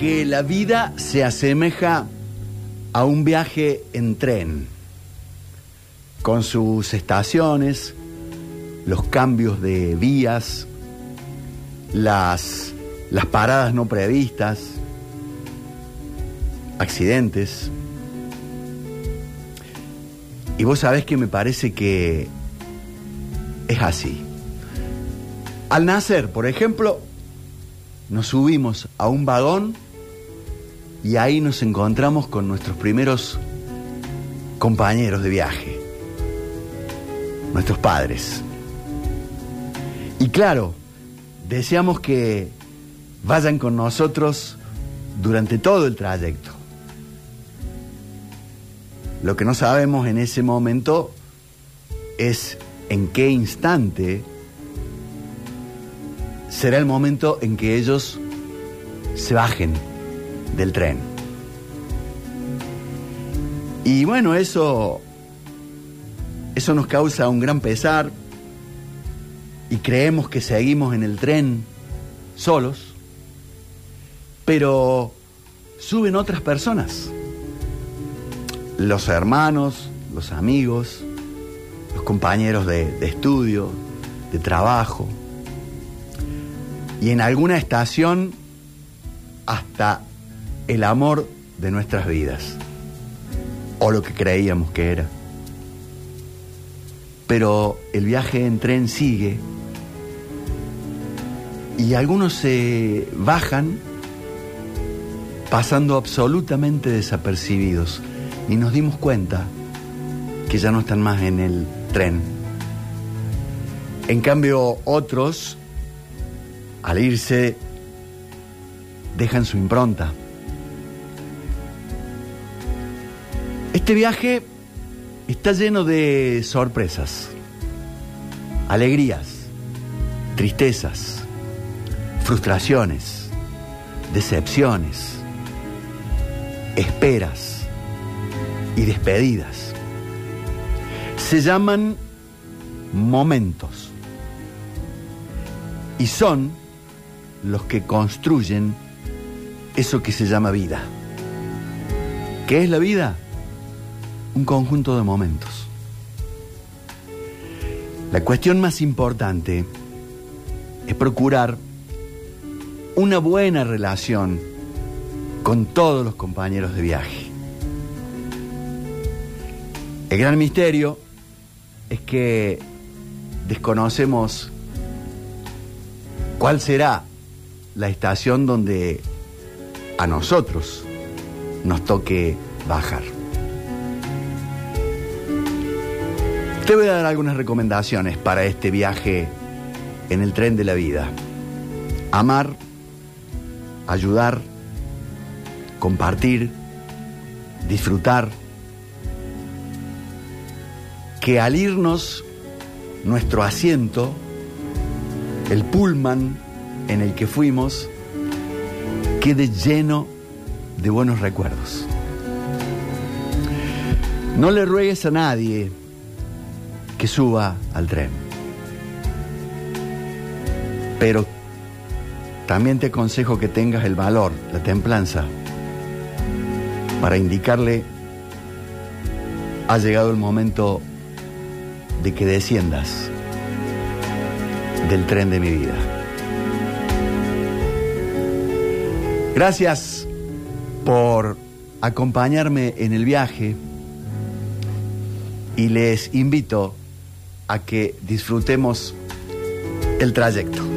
Que la vida se asemeja a un viaje en tren, con sus estaciones, los cambios de vías, las, las paradas no previstas, accidentes. Y vos sabés que me parece que es así. Al nacer, por ejemplo, nos subimos a un vagón y ahí nos encontramos con nuestros primeros compañeros de viaje, nuestros padres. Y claro, deseamos que vayan con nosotros durante todo el trayecto. Lo que no sabemos en ese momento es en qué instante será el momento en que ellos se bajen del tren. Y bueno, eso eso nos causa un gran pesar y creemos que seguimos en el tren solos, pero suben otras personas. Los hermanos, los amigos, los compañeros de, de estudio, de trabajo, y en alguna estación hasta el amor de nuestras vidas, o lo que creíamos que era. Pero el viaje en tren sigue y algunos se bajan pasando absolutamente desapercibidos y nos dimos cuenta que ya no están más en el tren. En cambio, otros al irse, dejan su impronta. Este viaje está lleno de sorpresas, alegrías, tristezas, frustraciones, decepciones, esperas y despedidas. Se llaman momentos y son los que construyen eso que se llama vida. ¿Qué es la vida? Un conjunto de momentos. La cuestión más importante es procurar una buena relación con todos los compañeros de viaje. El gran misterio es que desconocemos cuál será la estación donde a nosotros nos toque bajar. Te voy a dar algunas recomendaciones para este viaje en el tren de la vida. Amar, ayudar, compartir, disfrutar. Que al irnos nuestro asiento, el pullman, en el que fuimos quede lleno de buenos recuerdos. No le ruegues a nadie que suba al tren. Pero también te aconsejo que tengas el valor, la templanza, para indicarle, ha llegado el momento de que desciendas del tren de mi vida. Gracias por acompañarme en el viaje y les invito a que disfrutemos el trayecto.